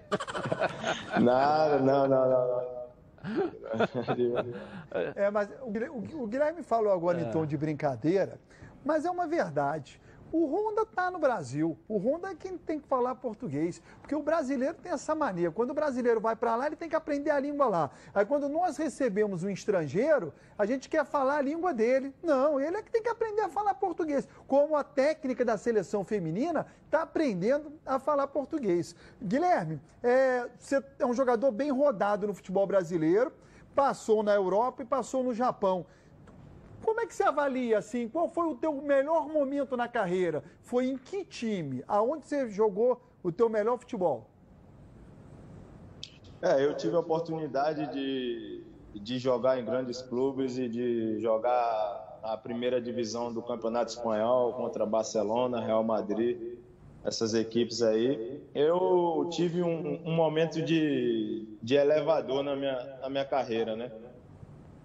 Nada, não, não, não. não. É, mas o Guilherme, o Guilherme falou agora É. em tom de brincadeira, mas é uma verdade. O Honda está no Brasil. O Honda é quem tem que falar português. Porque o brasileiro tem essa mania. Quando o brasileiro vai para lá, ele tem que aprender a língua lá. Aí quando nós recebemos um estrangeiro, a gente quer falar a língua dele. Não, ele é que tem que aprender a falar português. Como a técnica da seleção feminina está aprendendo a falar português. Guilherme, é, você é um jogador bem rodado no futebol brasileiro, passou na Europa e passou no Japão. Como é que você avalia assim? Qual foi o teu melhor momento na carreira? Foi em que time? Aonde você jogou o teu melhor futebol? É, eu tive a oportunidade de, de jogar em grandes clubes e de jogar a primeira divisão do Campeonato Espanhol contra Barcelona, Real Madrid, essas equipes aí. Eu tive um, um momento de, de elevador na minha, na minha carreira, né?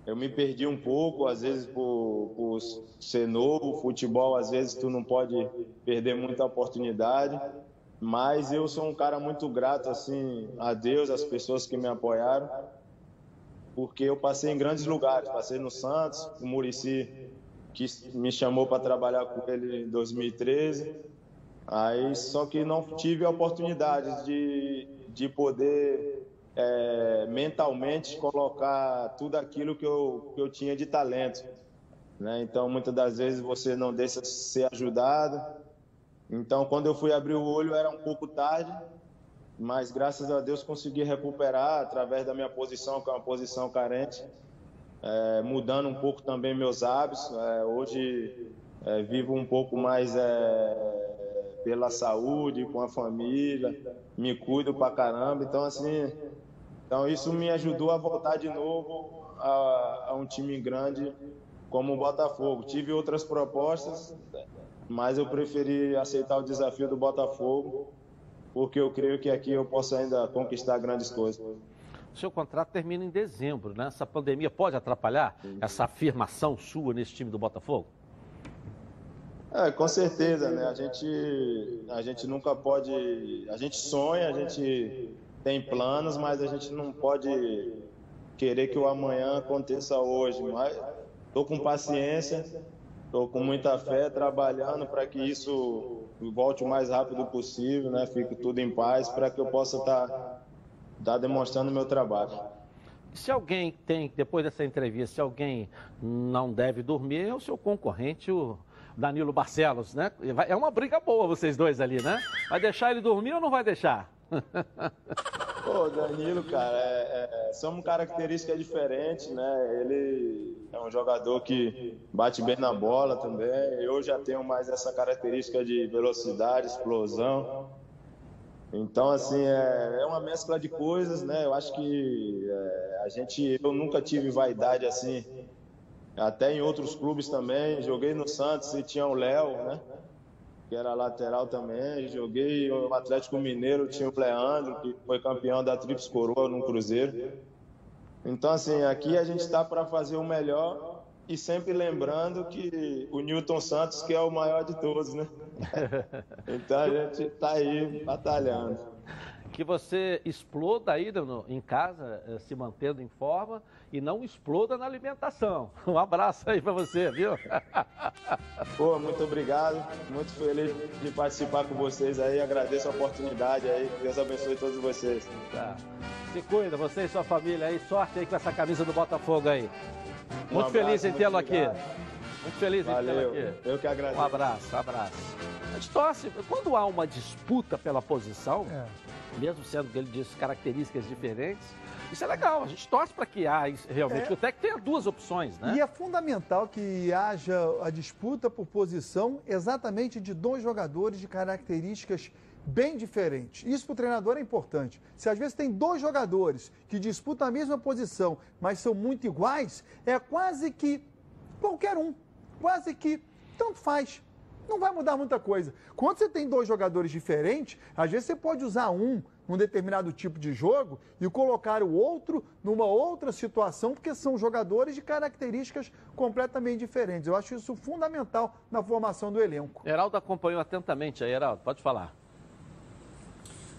Eu me perdi um pouco, às vezes por, por ser novo, futebol, às vezes tu não pode perder muita oportunidade, mas eu sou um cara muito grato assim a Deus, às pessoas que me apoiaram, porque eu passei em grandes lugares, passei no Santos, o Murici que me chamou para trabalhar com ele em 2013, aí só que não tive a oportunidade de, de poder é, mentalmente colocar tudo aquilo que eu, que eu tinha de talento. Né? Então, muitas das vezes você não deixa ser ajudado. Então, quando eu fui abrir o olho, era um pouco tarde, mas graças a Deus consegui recuperar através da minha posição, que é uma posição carente, é, mudando um pouco também meus hábitos. É, hoje é, vivo um pouco mais é, pela saúde, com a família, me cuido pra caramba. Então, assim, então isso me ajudou a voltar de novo a, a um time grande como o Botafogo. Tive outras propostas, mas eu preferi aceitar o desafio do Botafogo, porque eu creio que aqui eu posso ainda conquistar grandes coisas. O seu contrato termina em dezembro, né? Essa pandemia pode atrapalhar essa afirmação sua nesse time do Botafogo? É, com certeza, né? A gente, a gente nunca pode. A gente sonha, a gente tem planos, mas a gente não pode querer que o amanhã aconteça hoje. Mas estou com paciência, estou com muita fé, trabalhando para que isso volte o mais rápido possível, né? Fique tudo em paz, para que eu possa estar tá, tá demonstrando o meu trabalho. Se alguém tem, depois dessa entrevista, se alguém não deve dormir, é o seu concorrente, o Danilo Barcelos, né? É uma briga boa vocês dois ali, né? Vai deixar ele dormir ou não vai deixar? Pô, Danilo, cara, é, é, somos características diferentes, né? Ele é um jogador que bate bem na bola também. Eu já tenho mais essa característica de velocidade, explosão. Então, assim, é, é uma mescla de coisas, né? Eu acho que é, a gente, eu nunca tive vaidade assim até em outros clubes também. Joguei no Santos e tinha o Léo, né? Que era lateral também. Joguei no Atlético Mineiro, tinha o Leandro, que foi campeão da Trips Coroa no Cruzeiro. Então, assim, aqui a gente está para fazer o melhor e sempre lembrando que o Newton Santos, que é o maior de todos, né? Então a gente está aí batalhando. Que você exploda aí no, em casa, eh, se mantendo em forma e não exploda na alimentação. Um abraço aí para você, viu? Pô, muito obrigado. Muito feliz de participar com vocês aí. Agradeço a oportunidade aí. Deus abençoe todos vocês. Tá. Se cuida, você e sua família aí. Sorte aí com essa camisa do Botafogo aí. Um muito abraço, feliz em tê-lo aqui. Muito feliz em tê-lo aqui. Eu que agradeço. Um abraço, um abraço. A gente torce, quando há uma disputa pela posição, É. mesmo sendo que ele diz características diferentes, isso é legal. A gente torce para que há isso- realmente É. que o técnico tenha duas opções, né? E é fundamental que haja a disputa por posição exatamente de dois jogadores de características bem diferentes. Isso para o treinador é importante. Se às vezes tem dois jogadores que disputam a mesma posição, mas são muito iguais, é quase que qualquer um. Quase que tanto faz. Não vai mudar muita coisa. Quando você tem dois jogadores diferentes, às vezes você pode usar um num determinado tipo de jogo e colocar o outro numa outra situação, porque são jogadores de características completamente diferentes. Eu acho isso fundamental na formação do elenco. Heraldo acompanhou atentamente aí, Heraldo. Pode falar.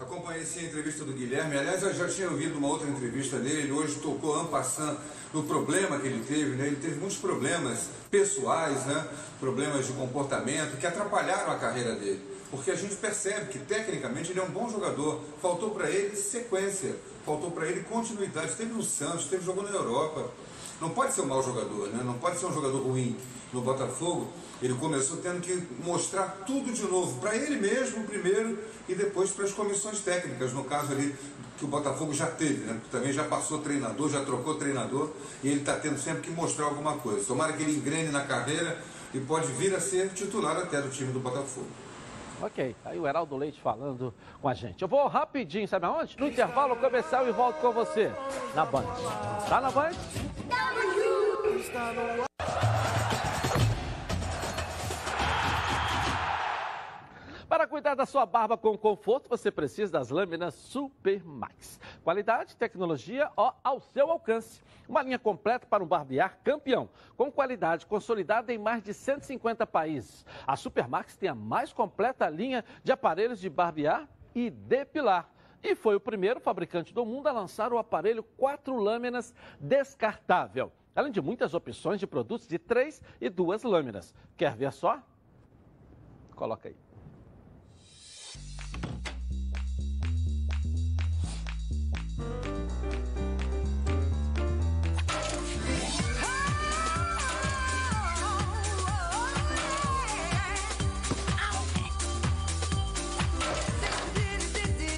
Acompanhei sim a entrevista do Guilherme. Aliás, eu já tinha ouvido uma outra entrevista dele. Ele hoje tocou en passant no problema que ele teve. Né? Ele teve muitos problemas pessoais, né? problemas de comportamento que atrapalharam a carreira dele. Porque a gente percebe que tecnicamente ele é um bom jogador. Faltou para ele sequência, faltou para ele continuidade. Esteve no Santos, esteve jogando na Europa. Não pode ser um mau jogador, né? não pode ser um jogador ruim no Botafogo. Ele começou tendo que mostrar tudo de novo, para ele mesmo primeiro e depois para as comissões técnicas, no caso ali que o Botafogo já teve, né? Também já passou treinador, já trocou treinador e ele está tendo sempre que mostrar alguma coisa. Tomara que ele engrene na carreira e pode vir a ser titular até do time do Botafogo. Ok, aí o Heraldo Leite falando com a gente. Eu vou rapidinho, sabe aonde? No intervalo comercial e volto com você na Band. Tá na Band? Para cuidar da sua barba com conforto, você precisa das lâminas Supermax. Qualidade tecnologia ó, ao seu alcance. Uma linha completa para um barbear campeão, com qualidade consolidada em mais de 150 países. A Supermax tem a mais completa linha de aparelhos de barbear e depilar. E foi o primeiro fabricante do mundo a lançar o aparelho quatro lâminas descartável. Além de muitas opções de produtos de três e duas lâminas. Quer ver só? Coloca aí.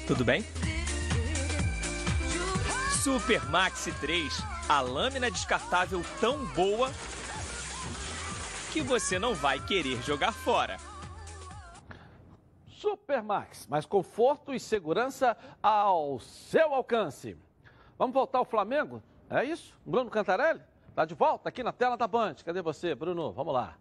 Tudo bem? Super Maxi 3, a lâmina descartável tão boa que você não vai querer jogar fora. Supermax, mais conforto e segurança ao seu alcance. Vamos voltar ao Flamengo? É isso? Bruno Cantarelli? Tá de volta aqui na tela da Band. Cadê você, Bruno? Vamos lá.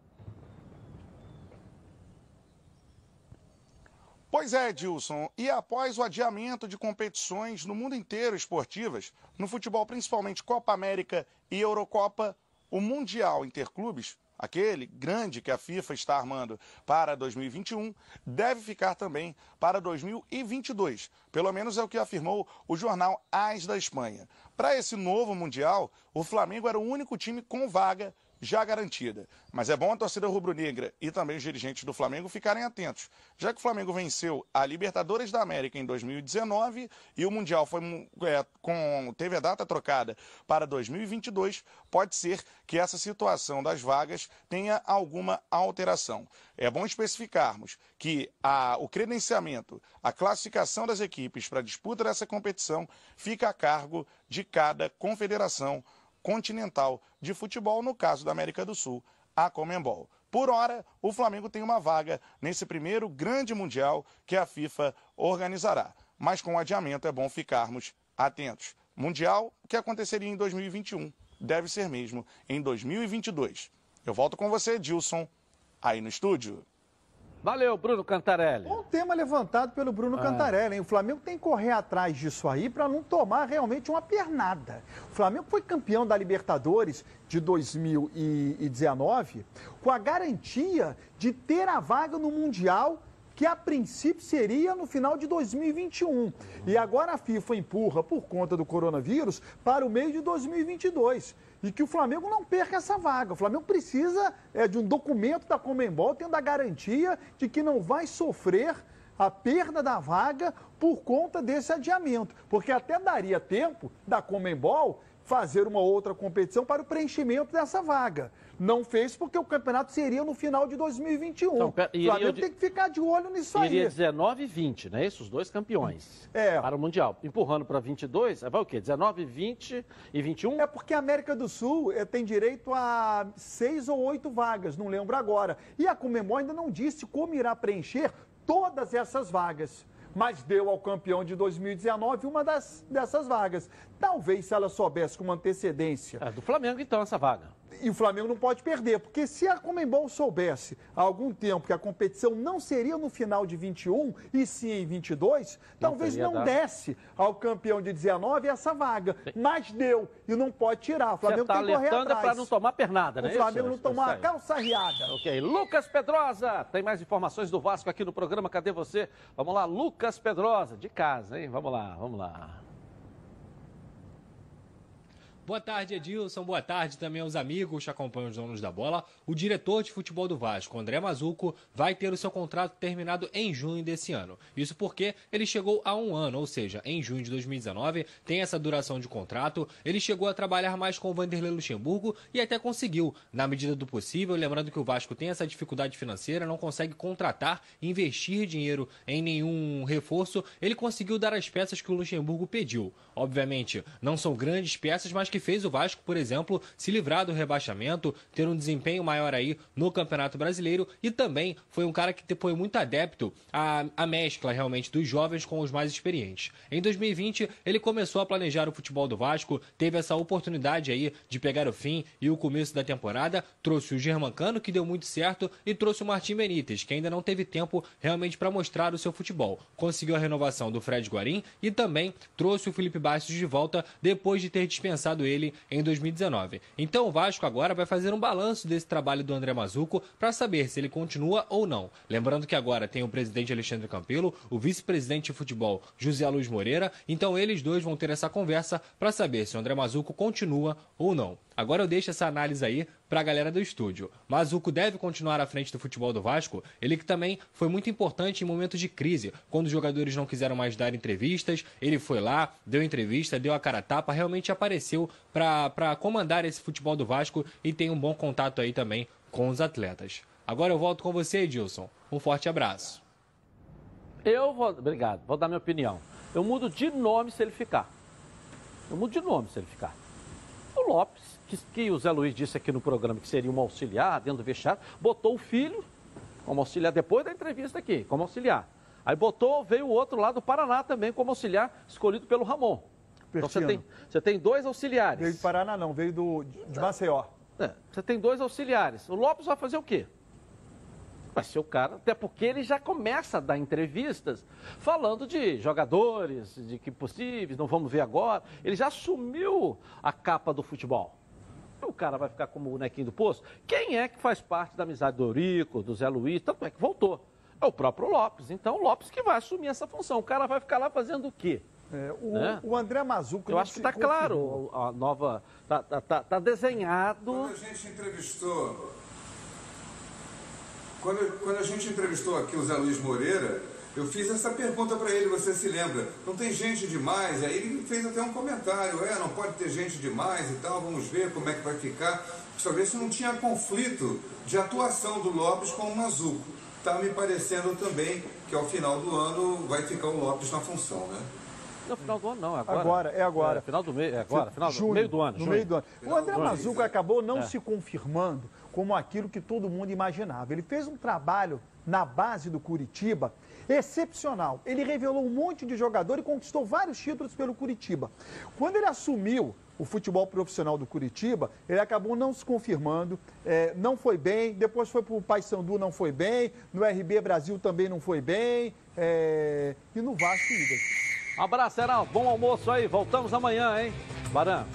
Pois é, Dilson. E após o adiamento de competições no mundo inteiro esportivas, no futebol principalmente Copa América e Eurocopa, o Mundial Interclubes aquele grande que a FIFA está armando para 2021, deve ficar também para 2022. Pelo menos é o que afirmou o jornal AS da Espanha. Para esse novo Mundial, o Flamengo era o único time com vaga já garantida. Mas é bom a torcida rubro-negra e também os dirigentes do Flamengo ficarem atentos, já que o Flamengo venceu a Libertadores da América em 2019 e o Mundial foi, é, com, teve a data trocada para 2022, pode ser que essa situação das vagas tenha alguma alteração. É bom especificarmos que a, o credenciamento, a classificação das equipes para a disputa dessa competição fica a cargo de cada confederação continental de futebol, no caso da América do Sul, a Comembol. Por hora, o Flamengo tem uma vaga nesse primeiro grande mundial que a FIFA organizará. Mas com o adiamento é bom ficarmos atentos. Mundial que aconteceria em 2021, deve ser mesmo em 2022. Eu volto com você, Dilson, aí no estúdio. Valeu, Bruno Cantarelli. Um tema levantado pelo Bruno É. Cantarelli, hein? O Flamengo tem que correr atrás disso aí para não tomar realmente uma pernada. O Flamengo foi campeão da Libertadores de 2019 com a garantia de ter a vaga no Mundial que a princípio seria no final de 2021. E agora a FIFA empurra, por conta do coronavírus, para o meio de 2022. E que o Flamengo não perca essa vaga. O Flamengo precisa é, de um documento da Comembol tendo a garantia de que não vai sofrer a perda da vaga por conta desse adiamento. Porque até daria tempo da Comembol fazer uma outra competição para o preenchimento dessa vaga. Não fez porque o campeonato seria no final de 2021. Então, o iria Flamengo de- tem que ficar de olho nisso Iria aí. 19 e 20, né? Isso, os dois campeões. É. Para o Mundial. Empurrando para 22, vai o quê? 19, 20 e 21? É porque a América do Sul eh, tem direito a seis ou oito vagas, não lembro agora. E a Comembol ainda não disse como irá preencher todas essas vagas. Mas deu ao campeão de 2019 uma das, dessas vagas. Talvez se ela soubesse com uma antecedência. É do Flamengo, então, essa vaga. E o Flamengo não pode perder, porque se a Comembol soubesse há algum tempo que a competição não seria no final de 21 e sim em 22, talvez teria não dado. desse ao campeão de 19 essa vaga. Mas deu e não pode tirar. O Flamengo está tem que correr é atrás. para não tomar pernada, né? O Flamengo Isso, não tomar a calça riada. Ok, Lucas Pedrosa, tem mais informações do Vasco aqui no programa, cadê você? Vamos lá, Lucas Pedrosa, de casa, hein? Vamos lá, vamos lá. Boa tarde, Edilson. Boa tarde também aos amigos que acompanham os donos da bola. O diretor de futebol do Vasco, André Mazuco, vai ter o seu contrato terminado em junho desse ano. Isso porque ele chegou a um ano, ou seja, em junho de 2019, tem essa duração de contrato. Ele chegou a trabalhar mais com o Vanderlei Luxemburgo e até conseguiu, na medida do possível. Lembrando que o Vasco tem essa dificuldade financeira, não consegue contratar, investir dinheiro em nenhum reforço. Ele conseguiu dar as peças que o Luxemburgo pediu. Obviamente, não são grandes peças, mas que fez o Vasco, por exemplo, se livrar do rebaixamento, ter um desempenho maior aí no Campeonato Brasileiro e também foi um cara que foi muito adepto à, à mescla realmente dos jovens com os mais experientes. Em 2020, ele começou a planejar o futebol do Vasco, teve essa oportunidade aí de pegar o fim e o começo da temporada, trouxe o Germancano, que deu muito certo, e trouxe o Martim Benítez, que ainda não teve tempo realmente para mostrar o seu futebol. Conseguiu a renovação do Fred Guarim e também trouxe o Felipe Bastos de volta depois de ter dispensado ele em 2019. Então o Vasco agora vai fazer um balanço desse trabalho do André Mazuco para saber se ele continua ou não. Lembrando que agora tem o presidente Alexandre Campelo, o vice-presidente de futebol José Luiz Moreira, então eles dois vão ter essa conversa para saber se o André Mazuco continua ou não. Agora eu deixo essa análise aí para a galera do estúdio. Mazuco deve continuar à frente do futebol do Vasco, ele que também foi muito importante em momentos de crise, quando os jogadores não quiseram mais dar entrevistas, ele foi lá, deu entrevista, deu a cara tapa, realmente apareceu para comandar esse futebol do Vasco e tem um bom contato aí também com os atletas. Agora eu volto com você, Edilson. Um forte abraço. Eu vou, obrigado, vou dar minha opinião. Eu mudo de nome se ele ficar. Eu mudo de nome se ele ficar. O Lopes, que, que o Zé Luiz disse aqui no programa que seria um auxiliar dentro do vestiário, botou o filho como auxiliar depois da entrevista aqui, como auxiliar. Aí botou, veio o outro lá do Paraná também como auxiliar, escolhido pelo Ramon. Então você tem, você tem dois auxiliares. Veio de Paraná, não, veio do, de Maceió. É, você tem dois auxiliares. O Lopes vai fazer o quê? Vai ser o cara, até porque ele já começa a dar entrevistas falando de jogadores, de que possíveis, não vamos ver agora. Ele já assumiu a capa do futebol. O cara vai ficar como o bonequinho do poço. Quem é que faz parte da amizade do Eurico, do Zé Luiz? Tanto é que voltou. É o próprio Lopes. Então, o Lopes que vai assumir essa função. O cara vai ficar lá fazendo o quê? É, o, Né? o André Mazuco... Eu acho que está claro a nova. Está tá, tá, tá desenhado. Quando a gente entrevistou. Quando, quando a gente entrevistou aqui o Zé Luiz Moreira, eu fiz essa pergunta para ele, você se lembra? Não tem gente demais? Aí ele fez até um comentário, é, não pode ter gente demais e tal, vamos ver como é que vai ficar. Para ver se não tinha conflito de atuação do Lopes com o Mazuco. Está me parecendo também que ao final do ano vai ficar o Lopes na função, né? No final do ano, não, é agora. Agora, é agora. É, final do mês, é agora, final do Junho, meio do ano. No junho. meio do ano. O André. Mazuco acabou não É. se confirmando como aquilo que todo mundo imaginava. Ele fez um trabalho na base do Curitiba excepcional. Ele revelou um monte de jogador e conquistou vários títulos pelo Curitiba. Quando ele assumiu o futebol profissional do Curitiba, ele acabou não se confirmando, é, não foi bem, depois foi para o Paysandu, não foi bem, no RB Brasil também não foi bem, é, e no Vasco, Igor. Abraço, Heraldo. Bom almoço aí. Voltamos amanhã, hein? Baran,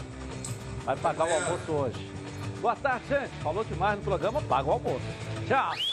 vai pagar o almoço hoje. Boa tarde, gente. Falou demais no programa, paga o almoço. Tchau.